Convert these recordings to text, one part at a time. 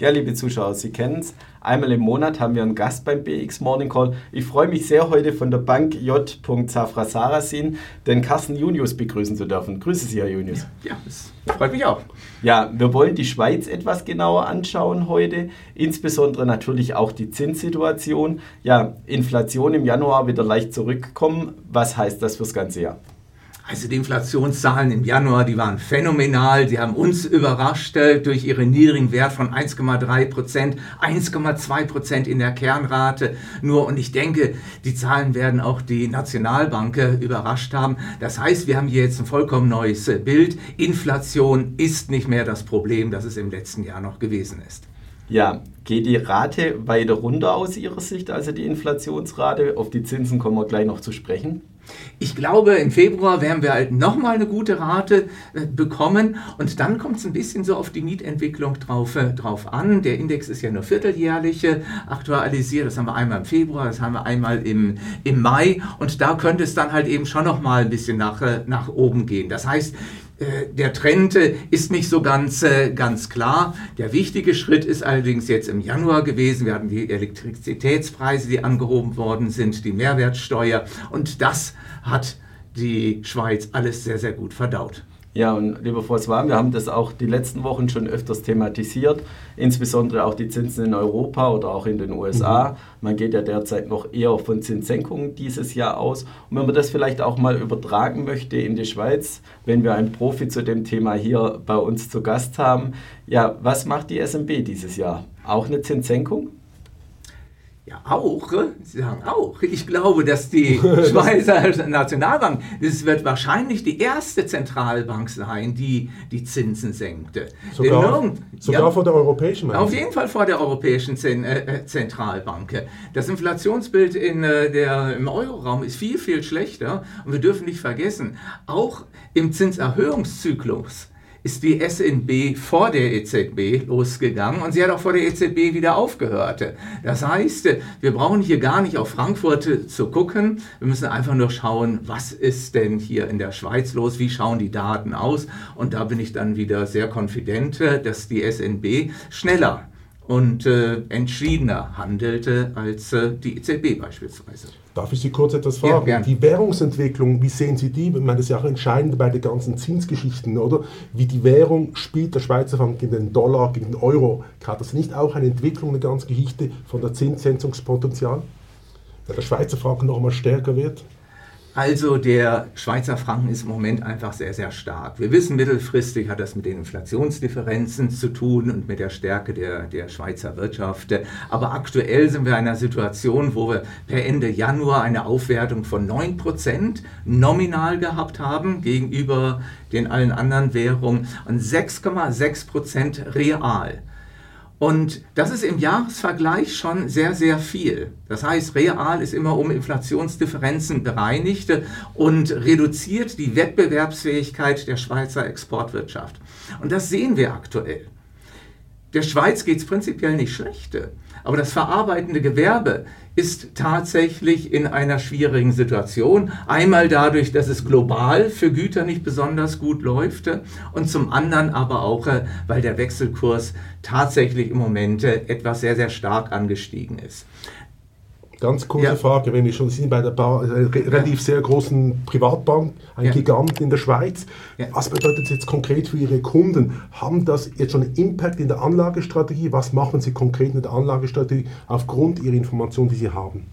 Ja, liebe Zuschauer, Sie kennen es. Einmal im Monat haben wir einen Gast beim BX Morning Call. Ich freue mich sehr, heute von der Bank J. Safra Sarasin den Carsten Junius begrüßen zu dürfen. Grüße Sie, Herr Junius. Ja, das freut mich auch. Ja, wir wollen die Schweiz etwas genauer anschauen heute, insbesondere natürlich auch die Zinssituation. Ja, Inflation im Januar wieder leicht zurückkommen. Was heißt das fürs ganze Jahr? Also die Inflationszahlen im Januar, die waren phänomenal. Die haben uns überrascht äh, durch ihren niedrigen Wert von 1,3 Prozent, 1,2 Prozent in der Kernrate. Nur und ich denke, die Zahlen werden auch die Nationalbank äh, überrascht haben. Das heißt, wir haben hier jetzt ein vollkommen neues äh, Bild. Inflation ist nicht mehr das Problem, das es im letzten Jahr noch gewesen ist. Ja, geht die Rate weiter runter aus Ihrer Sicht, also die Inflationsrate? Auf die Zinsen kommen wir gleich noch zu sprechen. Ich glaube, im Februar werden wir halt nochmal eine gute Rate äh, bekommen und dann kommt es ein bisschen so auf die Mietentwicklung drauf, äh, drauf an. Der Index ist ja nur vierteljährlich äh, aktualisiert. Das haben wir einmal im Februar, das haben wir einmal im, im Mai und da könnte es dann halt eben schon nochmal ein bisschen nach, nach oben gehen. Das heißt, der Trend äh, ist nicht so ganz, äh, ganz klar. Der wichtige Schritt ist allerdings jetzt im Januar gewesen. Wir hatten die Elektrizitätspreise, die angehoben worden sind, die Mehrwertsteuer und das hat die Schweiz alles sehr, sehr gut verdaut. Ja, und lieber François, wir haben das auch die letzten Wochen schon öfters thematisiert, insbesondere auch die Zinsen in Europa oder auch in den USA. Mhm. Man geht ja derzeit noch eher von Zinssenkungen dieses Jahr aus. Und wenn man das vielleicht auch mal übertragen möchte in die Schweiz, wenn wir einen Profi zu dem Thema hier bei uns zu Gast haben, ja, was macht die SMB dieses Jahr? Auch eine Zinssenkung? Ja, auch. Sie sagen auch. Ich glaube, dass die Schweizer Nationalbank, das wird wahrscheinlich die erste Zentralbank sein, die die Zinsen senkte. Sogar, Denn, sogar ja, vor der Europäischen Auf jeden Fall vor der Europäischen äh, äh, Zentralbank. Das Inflationsbild in äh, der, im Euroraum ist viel, viel schlechter. Und wir dürfen nicht vergessen, auch im Zinserhöhungszyklus ist die SNB vor der EZB losgegangen und sie hat auch vor der EZB wieder aufgehört. Das heißt, wir brauchen hier gar nicht auf Frankfurt zu gucken. Wir müssen einfach nur schauen, was ist denn hier in der Schweiz los, wie schauen die Daten aus. Und da bin ich dann wieder sehr konfident, dass die SNB schneller und äh, entschiedener handelte als äh, die EZB beispielsweise. Darf ich Sie kurz etwas fragen? Ja, die Währungsentwicklung, wie sehen Sie die? Ich meine, das ist ja auch entscheidend bei den ganzen Zinsgeschichten, oder? Wie die Währung spielt der Schweizer Franken gegen den Dollar, gegen den Euro. Hat das nicht auch eine Entwicklung, eine ganze Geschichte von der Zinssenkungspotenzial? Weil der Schweizer Franken noch einmal stärker wird? Also der Schweizer Franken ist im Moment einfach sehr, sehr stark. Wir wissen, mittelfristig hat das mit den Inflationsdifferenzen zu tun und mit der Stärke der, der Schweizer Wirtschaft. Aber aktuell sind wir in einer Situation, wo wir per Ende Januar eine Aufwertung von 9% nominal gehabt haben gegenüber den allen anderen Währungen und 6,6% real. Und das ist im Jahresvergleich schon sehr, sehr viel. Das heißt, real ist immer um Inflationsdifferenzen bereinigt und reduziert die Wettbewerbsfähigkeit der Schweizer Exportwirtschaft. Und das sehen wir aktuell. Der Schweiz geht es prinzipiell nicht schlecht, aber das verarbeitende Gewerbe ist tatsächlich in einer schwierigen Situation. Einmal dadurch, dass es global für Güter nicht besonders gut läuft und zum anderen aber auch, äh, weil der Wechselkurs tatsächlich im Moment äh, etwas sehr, sehr stark angestiegen ist. Ganz kurze ja. Frage, wenn wir schon sind bei der Bar, äh, relativ ja. sehr großen Privatbank, ein ja. Gigant in der Schweiz. Was bedeutet das jetzt konkret für Ihre Kunden? Haben das jetzt schon einen Impact in der Anlagestrategie? Was machen Sie konkret mit der Anlagestrategie aufgrund Ihrer Informationen, die Sie haben?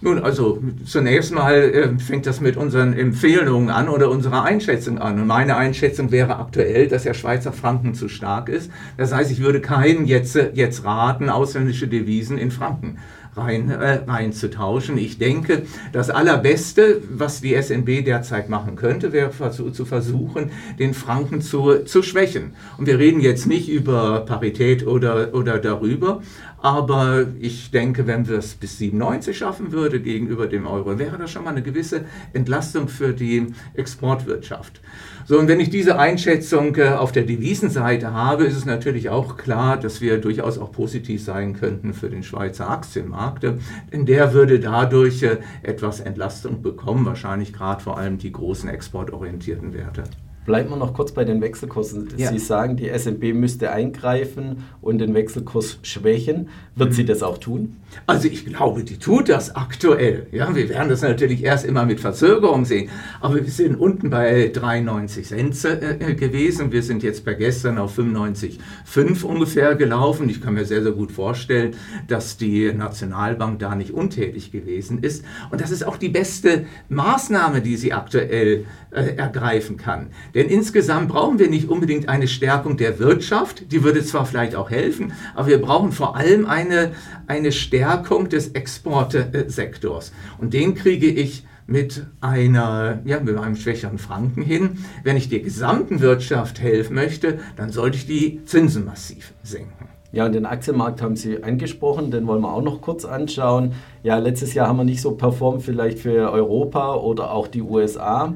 Nun, also zunächst mal äh, fängt das mit unseren Empfehlungen an oder unserer Einschätzung an. Und meine Einschätzung wäre aktuell, dass der Schweizer Franken zu stark ist. Das heißt, ich würde keinen jetzt, jetzt raten, ausländische Devisen in Franken rein, äh, reinzutauschen. Ich denke, das Allerbeste, was die SNB derzeit machen könnte, wäre zu versuchen, den Franken zu, zu schwächen. Und wir reden jetzt nicht über Parität oder, oder darüber, aber ich denke, wenn wir es bis 97 schaffen würde gegenüber dem Euro, wäre das schon mal eine gewisse Entlastung für die Exportwirtschaft. So, und wenn ich diese Einschätzung äh, auf der Devisenseite habe, ist es natürlich auch klar, dass wir durchaus auch positiv sein könnten für den Schweizer Aktienmarkt. Denn der würde dadurch äh, etwas Entlastung bekommen, wahrscheinlich gerade vor allem die großen exportorientierten Werte. Bleiben wir noch kurz bei den Wechselkursen. Ja. Sie sagen, die SNB müsste eingreifen und den Wechselkurs schwächen. Wird mhm. sie das auch tun? Also ich glaube, die tut das aktuell. Ja, wir werden das natürlich erst immer mit Verzögerung sehen. Aber wir sind unten bei 93 Cent äh, gewesen. Wir sind jetzt bei gestern auf 95,5 ungefähr gelaufen. Ich kann mir sehr, sehr gut vorstellen, dass die Nationalbank da nicht untätig gewesen ist. Und das ist auch die beste Maßnahme, die sie aktuell äh, ergreifen kann. Denn insgesamt brauchen wir nicht unbedingt eine Stärkung der Wirtschaft, die würde zwar vielleicht auch helfen, aber wir brauchen vor allem eine, eine Stärkung des Exportsektors. Und den kriege ich mit, einer, ja, mit einem schwächeren Franken hin. Wenn ich der gesamten Wirtschaft helfen möchte, dann sollte ich die Zinsen massiv senken. Ja, und den Aktienmarkt haben Sie angesprochen, den wollen wir auch noch kurz anschauen. Ja, letztes Jahr haben wir nicht so performt, vielleicht für Europa oder auch die USA.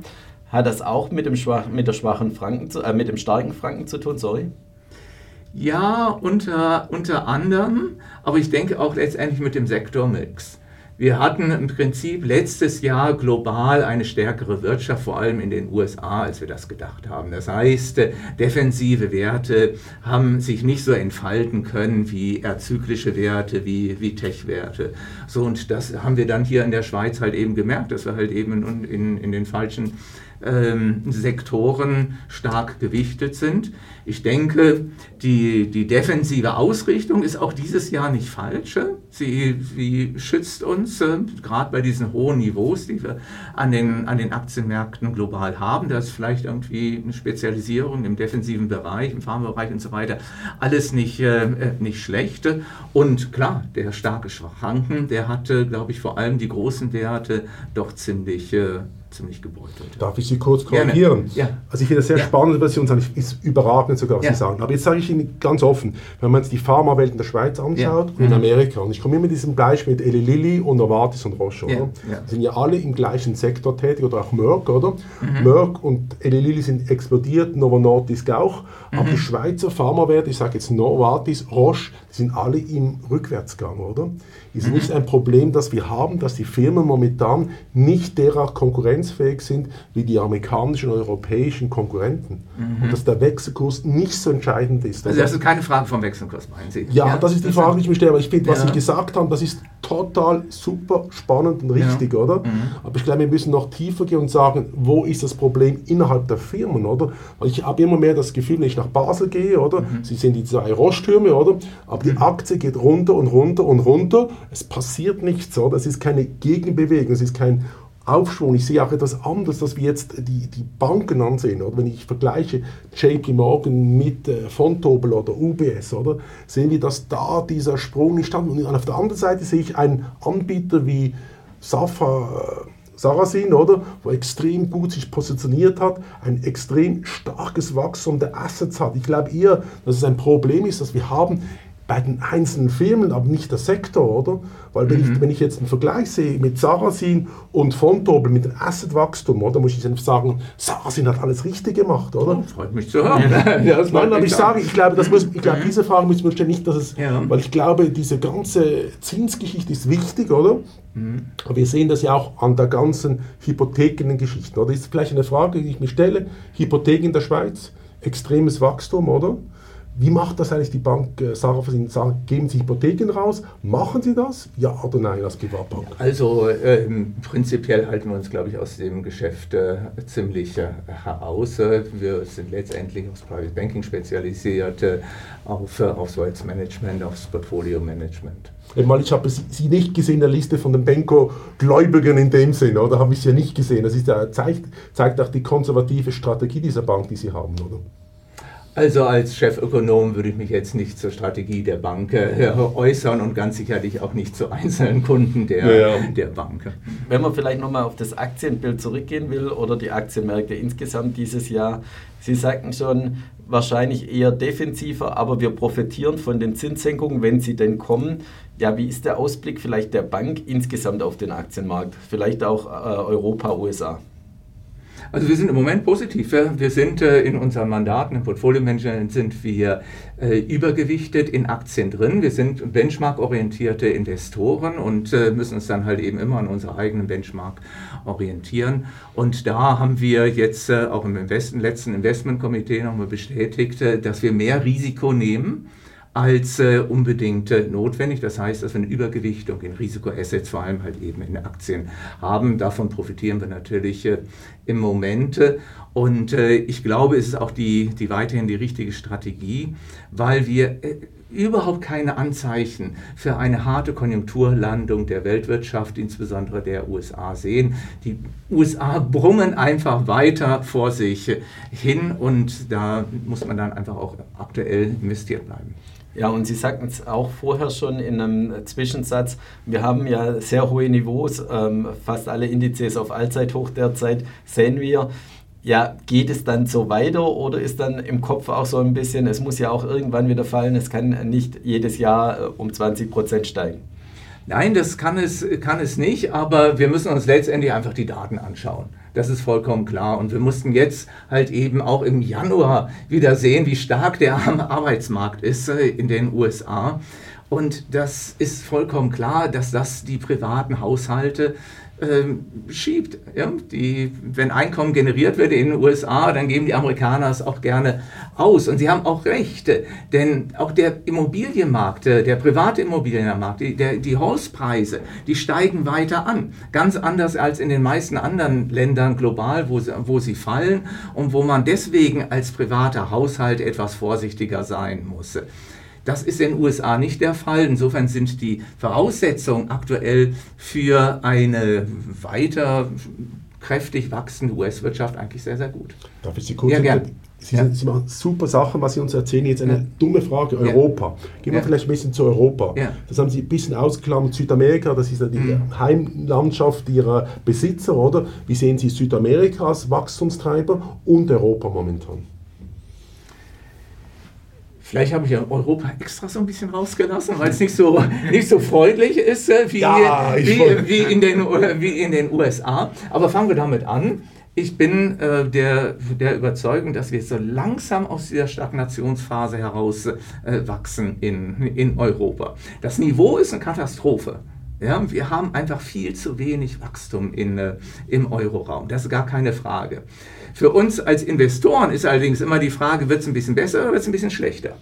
Hat das auch mit dem, schwach, mit der schwachen Franken zu, äh, mit dem starken Franken zu tun, sorry? Ja, unter, unter anderem, aber ich denke auch letztendlich mit dem Sektormix. Wir hatten im Prinzip letztes Jahr global eine stärkere Wirtschaft, vor allem in den USA, als wir das gedacht haben. Das heißt, defensive Werte haben sich nicht so entfalten können wie erzyklische Werte, wie, wie Tech-Werte. So, und das haben wir dann hier in der Schweiz halt eben gemerkt, dass wir halt eben in, in, in den falschen ähm, Sektoren stark gewichtet sind. Ich denke, die, die defensive Ausrichtung ist auch dieses Jahr nicht falsch. Sie, sie schützt uns, äh, gerade bei diesen hohen Niveaus, die wir an den, an den Aktienmärkten global haben. Da ist vielleicht irgendwie eine Spezialisierung im defensiven Bereich, im Pharmabereich und so weiter. Alles nicht, äh, äh nicht schlecht. Und klar, der starke Schwanken, der hatte, glaube ich, vor allem die großen Werte doch ziemlich äh, ziemlich gebeutelt. Darf ich Sie kurz korrigieren? Ja. Also ich finde das sehr ja. spannend, was Sie uns sagen. Ist überragend sogar, was ja. Sie sagen. Aber jetzt sage ich Ihnen ganz offen, wenn man jetzt die Pharmawelt in der Schweiz anschaut und in mhm. Amerika, und ich komme immer mit diesem Beispiel mit Eli Lilly und Novartis und Roche, oder? Sind ja alle im gleichen Sektor tätig, oder auch Merck, oder? Mhm. Merck und Eli Lilly sind explodiert, Novo Nordisk auch. Mhm. Aber die Schweizer Pharmawerte, ich sage jetzt Novartis, Roche, sind alle im Rückwärtsgang, oder? Ist mhm. nicht ein Problem, das wir haben, dass die Firmen momentan nicht derart konkurrenzfähig sind wie die amerikanischen und europäischen Konkurrenten. Mhm. Und dass der Wechselkurs nicht so entscheidend ist. Also das ist keine Frage vom Wechselkurs, meinen Sie? Ja, ja das ist die Frage, die ich mir stelle. Aber ich finde, was ja. Sie gesagt haben, das ist total super spannend und richtig, ja. oder? Mhm. Aber ich glaube, wir müssen noch tiefer gehen und sagen, wo ist das Problem innerhalb der Firmen, oder? Weil ich habe immer mehr das Gefühl, wenn ich nach Basel gehe, oder? Mhm. Sie sind die zwei Rosttürme, oder? Aber die mhm. Aktie geht runter und runter und runter es passiert nichts, oder? Es ist keine Gegenbewegung, es ist kein Aufschwung. Ich sehe auch etwas anderes, dass wir jetzt die, die Banken ansehen. Oder? Wenn ich vergleiche JP Morgan mit äh, Fontobel oder UBS, oder? sehen wir, dass da dieser Sprung nicht stand. Und auf der anderen Seite sehe ich einen Anbieter wie Safa. Äh, Sarasin, oder, wo extrem gut sich positioniert hat, ein extrem starkes Wachstum der Assets hat. Ich glaube eher, dass es ein Problem ist, dass wir haben bei den einzelnen Firmen, aber nicht der Sektor, oder? Weil wenn, mhm. ich, wenn ich jetzt einen Vergleich sehe mit Sarasin und Fontobel mit dem Assetwachstum, oder, muss ich dann sagen, Sarasin hat alles richtig gemacht, oder? Oh, freut mich zu hören. ja, das Nein, aber ich sage, ich glaube, das muss, ich glaube, mhm. diese Frage müssen wir stellen, nicht, dass es, ja. weil ich glaube, diese ganze Zinsgeschichte ist wichtig, oder? Mhm. Aber wir sehen das ja auch an der ganzen Hypothekengeschichte, oder? Das ist vielleicht eine Frage, die ich mir stelle. Hypotheken in der Schweiz, extremes Wachstum, oder? Wie macht das eigentlich die Bank äh, Sarah geben Sie Hypotheken raus? Machen Sie das? Ja oder nein als Privatbank? Also ähm, prinzipiell halten wir uns, glaube ich, aus dem Geschäft äh, ziemlich äh, heraus. Wir sind letztendlich aufs Private Banking spezialisiert, äh, auf, äh, aufs Wealth Management, aufs Portfolio Management. Ich habe Sie nicht gesehen in der Liste von den Benko-Gläubigern in dem Sinne, oder? Habe ich Sie ja nicht gesehen. Das ist ja, zeigt, zeigt auch die konservative Strategie dieser Bank, die Sie haben, oder? Also als Chefökonom würde ich mich jetzt nicht zur Strategie der Bank äh, äußern und ganz sicherlich auch nicht zu einzelnen Kunden der, ja. der Bank. Wenn man vielleicht nochmal auf das Aktienbild zurückgehen will oder die Aktienmärkte insgesamt dieses Jahr, Sie sagten schon, wahrscheinlich eher defensiver, aber wir profitieren von den Zinssenkungen, wenn sie denn kommen. Ja, wie ist der Ausblick vielleicht der Bank insgesamt auf den Aktienmarkt? Vielleicht auch äh, Europa, USA? Also wir sind im Moment positiv. Wir sind äh, in unseren Mandaten, im Portfolio-Management sind wir äh, übergewichtet in Aktien drin. Wir sind benchmark-orientierte Investoren und äh, müssen uns dann halt eben immer an unserer eigenen Benchmark orientieren. Und da haben wir jetzt auch im Invest letzten Investmentkomitee nochmal bestätigt, dass wir mehr Risiko nehmen als äh, unbedingt äh, notwendig. Das heißt, dass wir eine Übergewichtung in Risikoassets, vor allem halt eben in Aktien haben. Davon profitieren wir natürlich äh, im Moment. Und äh, ich glaube, es ist auch die, die weiterhin die richtige Strategie, weil wir äh, überhaupt keine Anzeichen für eine harte Konjunkturlandung der Weltwirtschaft, insbesondere der USA, sehen. Die USA brummen einfach weiter vor sich hin und da muss man dann einfach auch aktuell investiert bleiben. Ja, und Sie sagten es auch vorher schon in einem Zwischensatz, wir haben ja sehr hohe Niveaus, ähm, fast alle Indizes auf Allzeithoch derzeit sehen wir. Ja, geht es dann so weiter oder ist dann im Kopf auch so ein bisschen, es muss ja auch irgendwann wieder fallen, es kann nicht jedes Jahr äh, um 20 Prozent steigen? Nein, das kann es, kann es nicht, aber wir müssen uns letztendlich einfach die Daten anschauen. Das ist vollkommen klar. Und wir mussten jetzt halt eben auch im Januar wieder sehen, wie stark der Arbeitsmarkt ist äh, in den USA. Und das ist vollkommen klar, dass das die privaten Haushalte schiebt. Ja? Die, wenn Einkommen generiert wird in den USA, dann geben die Amerikaner es auch gerne aus. Und sie haben auch recht, denn auch der Immobilienmarkt, äh, der private Immobilienmarkt, die, der, die Hauspreise, die steigen weiter an. Ganz anders als in den meisten anderen Ländern global, wo sie, wo sie fallen und wo man deswegen als privater Haushalt etwas vorsichtiger sein muss. Das ist in den USA nicht der Fall. Insofern sind die Voraussetzungen aktuell für eine weiter kräftig wachsende US-Wirtschaft eigentlich sehr, sehr gut. Darf ich Sie kurz ja, gern. Sie, ja. Sie, machen super Sachen, was Sie uns erzählen. Jetzt eine ja. dumme Frage: Europa. Gehen wir ja. vielleicht ein bisschen zu Europa. Das haben Sie ein bisschen ausgeklammert. Südamerika, das ist ja die mhm. Heimlandschaft Ihrer Besitzer, oder? Wie sehen Sie Südamerika als Wachstumstreiber und Europa momentan? Vielleicht habe ich ja Europa extra so ein bisschen rausgelassen, weil es nicht so, nicht so freundlich ist äh, wie, ja, wie, wie, in den, wie in den USA. Aber fangen wir damit an. Ich bin äh, der, der Überzeugung, dass wir so langsam aus dieser Stagnationsphase heraus äh, wachsen in, in Europa. Das Niveau ist eine Katastrophe. Ja, wir haben einfach viel zu wenig Wachstum in, äh, im Euroraum. Das ist gar keine Frage. Für uns als Investoren ist allerdings immer die Frage, wird es ein bisschen besser oder wird es ein bisschen schlechter?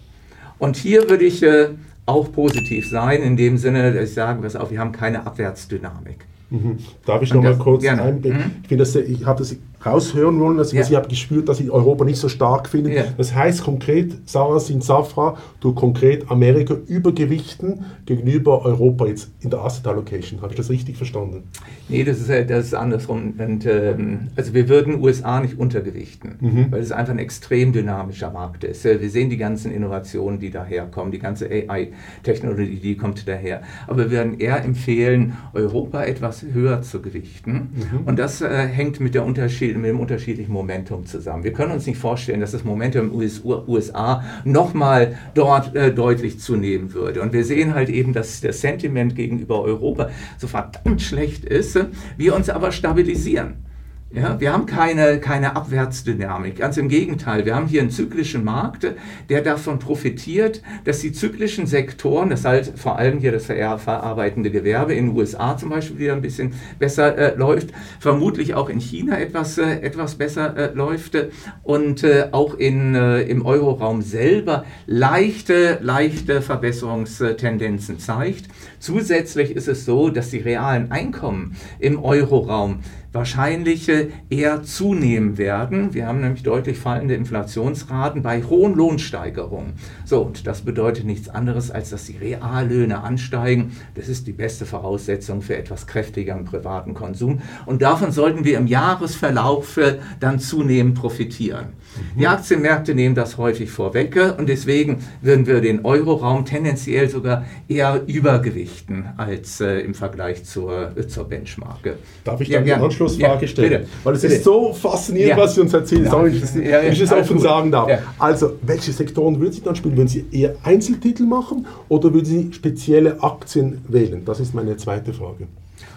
Und hier würde ich äh, auch positiv sein, in dem Sinne, dass ich sage, pass auf, wir haben keine Abwärtsdynamik. Mhm. Darf ich noch mal kurz einblicken? Mhm. Ich, das, ich habe das raushören wollen, also ja. ich habe gespürt, dass ich Europa nicht so stark finde. Ja. Das heißt konkret, Sarah sind Safra, du konkret Amerika übergewichten gegenüber Europa jetzt in der Asset Allocation. Habe ich das richtig verstanden? Nee, das ist, das ist andersrum. Und, ähm, also wir würden USA nicht untergewichten, mhm. weil es einfach ein extrem dynamischer Markt ist. Wir sehen die ganzen Innovationen, die daherkommen, die ganze AI-Technologie, die kommt daher. Aber wir würden eher empfehlen, Europa etwas höher zu gewichten. Mhm. Und das äh, hängt mit der Unterschied mit dem unterschiedlichen Momentum zusammen. Wir können uns nicht vorstellen, dass das Momentum in den USA nochmal dort äh, deutlich zunehmen würde. Und wir sehen halt eben, dass das Sentiment gegenüber Europa so verdammt schlecht ist, wir uns aber stabilisieren. Ja, wir haben keine, keine Abwärtsdynamik. Ganz im Gegenteil, wir haben hier einen zyklischen Markt, der davon profitiert, dass die zyklischen Sektoren, das heißt vor allem hier das verarbeitende Gewerbe in den USA zum Beispiel wieder ein bisschen besser äh, läuft, vermutlich auch in China etwas, äh, etwas besser äh, läuft und äh, auch in, äh, im Euroraum selber leichte, leichte Verbesserungstendenzen zeigt. Zusätzlich ist es so, dass die realen Einkommen im Euroraum wahrscheinlich eher zunehmen werden. Wir haben nämlich deutlich fallende Inflationsraten bei hohen Lohnsteigerungen. So, und das bedeutet nichts anderes, als dass die Reallöhne ansteigen. Das ist die beste Voraussetzung für etwas kräftigeren privaten Konsum. Und davon sollten wir im Jahresverlauf dann zunehmend profitieren. Mhm. Die Aktienmärkte nehmen das häufig vorweg und deswegen würden wir den Euroraum tendenziell sogar eher übergewichten als äh, im Vergleich zur, äh, zur Benchmark. Darf ich dann ja, ja, stellen? Bitte, Weil es bitte. ist so faszinierend, was Sie uns erzählen. Ja. Sorry, wenn ich es offen gut. sagen darf. Also, welche Sektoren würden Sie dann spielen? Würden Sie eher Einzeltitel machen oder würden Sie spezielle Aktien wählen? Das ist meine zweite Frage.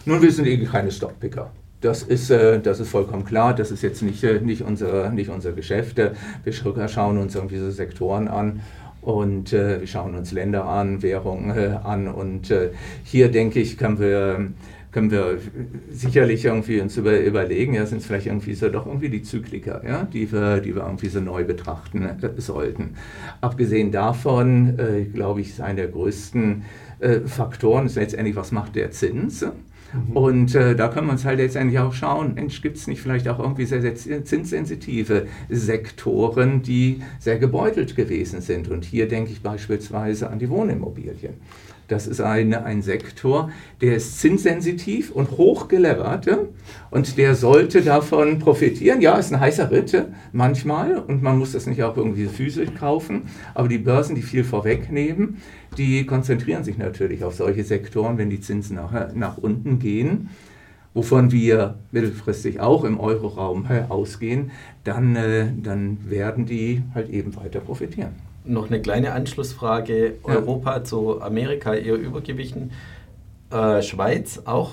Nun, wir sind eben keine Stockpicker. Das ist, äh, das ist vollkommen klar. Das ist jetzt nicht, äh, nicht, unsere, nicht unser Geschäft. Wir schauen uns irgendwie so Sektoren an und äh, wir schauen uns Länder an, Währungen äh, an. Und hier denke ich, können wir, können wir sicherlich irgendwie uns über, überlegen, ja, sind es vielleicht irgendwie so doch irgendwie die Zykliker, ja, die wir, die wir irgendwie so neu betrachten äh, sollten. Abgesehen davon, glaube ich, ist einer der größten Faktoren ist letztendlich, was macht der Zins? Mhm. Und äh, da können wir uns halt letztendlich auch schauen, gibt es nicht vielleicht auch irgendwie sehr, sehr zinssensitive Sektoren, die sehr gebeutelt gewesen sind? Und hier denke ich beispielsweise an die Wohnimmobilien. Das ist ein, ein Sektor, der ist zinssensitiv und hochgelevert und der sollte davon profitieren. Ja, ist ein heißer Ritt manchmal und man muss das nicht auch irgendwie physisch kaufen, aber die Börsen, die viel vorwegnehmen, die konzentrieren sich natürlich auf solche Sektoren, wenn die Zinsen nach, nach unten gehen wovon wir mittelfristig auch im Euroraum ausgehen, dann, äh, dann werden die halt eben weiter profitieren noch eine kleine Anschlussfrage. Ja. Europa zu Amerika eher übergewichen. Äh, Schweiz auch?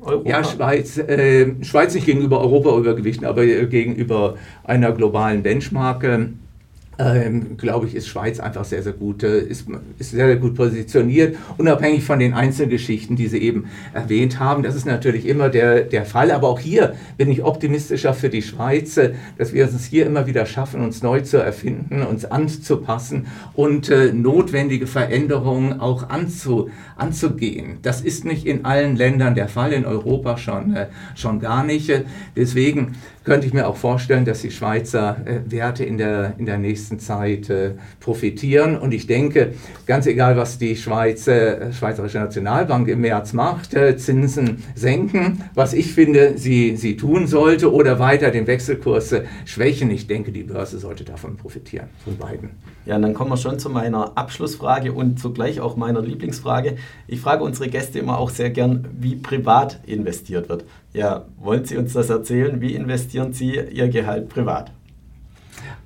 Europa? Ja, Schweiz, äh, Schweiz nicht gegenüber Europa übergewichten, aber gegenüber einer globalen Benchmark ähm, glaube ich, ist Schweiz einfach sehr, sehr gut, äh, ist, ist sehr, sehr gut positioniert, unabhängig von den Einzelgeschichten, die Sie eben erwähnt haben. Das ist natürlich immer der, der Fall, aber auch hier bin ich optimistischer für die Schweiz, äh, dass wir es hier immer wieder schaffen, uns neu zu erfinden, uns anzupassen und äh, notwendige Veränderungen auch anzu, anzugehen. Das ist nicht in allen Ländern der Fall, in Europa schon, äh, schon gar nicht. Deswegen könnte ich mir auch vorstellen, dass die Schweizer äh, Werte in der, in der nächsten Zeit äh, profitieren. Und ich denke, ganz egal, was die Schweiz, äh, Schweizerische Nationalbank im März macht, äh, Zinsen senken, was ich finde, sie, sie tun sollte, oder weiter den Wechselkurs äh, schwächen. Ich denke, die Börse sollte davon profitieren, von beiden. Ja, dann kommen wir schon zu meiner Abschlussfrage und zugleich auch meiner Lieblingsfrage. Ich frage unsere Gäste immer auch sehr gern, wie privat investiert wird. Ja, wollen Sie uns das erzählen? Wie investieren Sie Ihr Gehalt privat?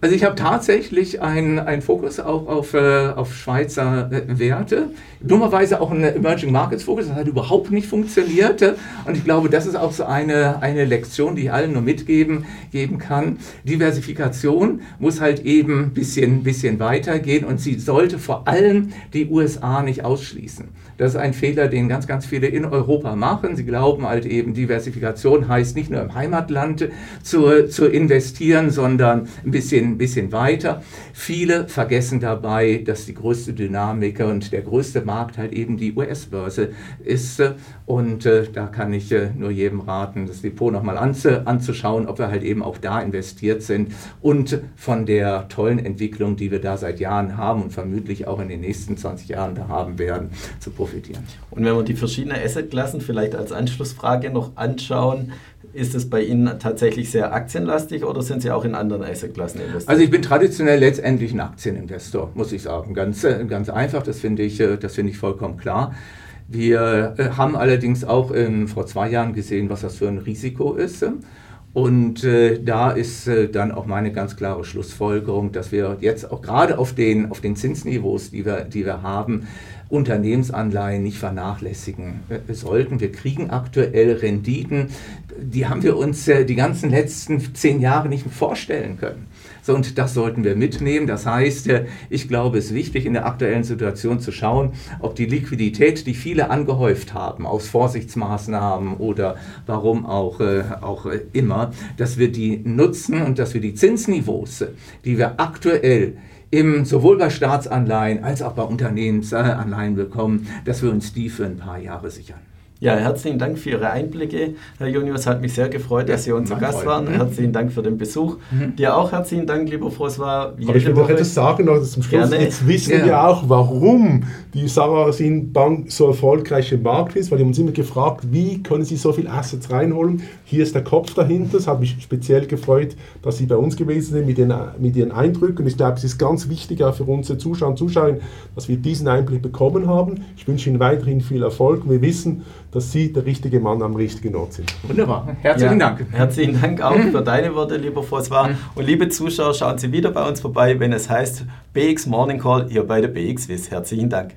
Also ich habe tatsächlich einen, Fokus auch auf, äh, auf Schweizer äh, Werte. Dummerweise auch einen Emerging Markets Fokus, das hat überhaupt nicht funktioniert. Und ich glaube, das ist auch so eine, eine Lektion, die ich allen nur mitgeben geben kann. Diversifikation muss halt eben ein bisschen, bisschen weitergehen und sie sollte vor allem die USA nicht ausschließen. Das ist ein Fehler, den ganz, ganz viele in Europa machen. Sie glauben halt eben, Diversifikation heißt nicht nur im Heimatland zu, zu investieren, sondern ein bisschen, ein bisschen weiter. Viele vergessen dabei, dass die größte Dynamik und der größte Markt halt eben die US-Börse ist. Und äh, da kann ich äh, nur jedem raten, das Depot nochmal anzu anzuschauen, ob wir halt eben auch da investiert sind und von der tollen Entwicklung, die wir da seit Jahren haben und vermutlich auch in den nächsten 20 Jahren da haben werden, zu profitieren. Und wenn wir die verschiedenen Assetklassen vielleicht als Anschlussfrage noch anschauen, ist es bei Ihnen tatsächlich sehr aktienlastig oder sind Sie auch in anderen Assetklassen investiert? Also ich bin traditionell letztendlich ein Aktieninvestor, muss ich sagen. Ganz, äh, ganz einfach, das finde ich, äh, das ich vollkommen klar. Wir äh, haben allerdings auch ähm, vor zwei Jahren gesehen, was das für ein Risiko ist. Und äh, da ist äh, dann auch meine ganz klare Schlussfolgerung, dass wir jetzt auch gerade auf den, auf den Zinsniveaus, die wir, die wir haben, Unternehmensanleihen nicht vernachlässigen äh, sollten. Wir kriegen aktuell Renditen, die haben wir uns die ganzen letzten zehn Jahre nicht vorstellen können. So, und das sollten wir mitnehmen. Das heißt, äh, ich glaube, es ist wichtig, in der aktuellen Situation zu schauen, ob die Liquidität, die viele angehäuft haben, aus Vorsichtsmaßnahmen oder warum auch, auch immer, dass wir die nutzen und dass wir die Zinsniveaus, die wir aktuell im, sowohl bei Staatsanleihen als auch bei Unternehmensanleihen bekommen, dass wir uns die für ein paar Jahre sichern. Ja, herzlichen Dank für Ihre Einblicke, Herr Junius. Hat mich sehr gefreut, dass Sie unser Gast waren. Mhm. Herzlichen Dank für den Besuch. Mhm. Dir auch herzlichen Dank, lieber François. Aber ich will noch etwas sagen noch zum Schluss. Gerne. Jetzt wissen ja. wir auch, warum die Sarasin Bank so erfolgreich im Markt ist, weil wir uns immer gefragt, wie können Sie so viele Assets reinholen. Hier ist der Kopf dahinter. Es hat mich speziell gefreut, dass Sie bei uns gewesen sind mit, den, mit Ihren Eindrücken. Ich glaube, es ist ganz wichtig auch für unsere Zuschauer und Zuschauer, dass wir diesen Einblick bekommen haben. Ich wünsche Ihnen weiterhin viel Erfolg. Wir wissen, dass Sie der richtige Mann am richtigen Ort sind. Wunderbar. Herzlichen ja, Dank. Herzlichen Dank auch für deine Worte, lieber François. Und liebe Zuschauer, schauen Sie wieder bei uns vorbei, wenn es heißt BX Morning Call hier bei der BX Wiss. Herzlichen Dank.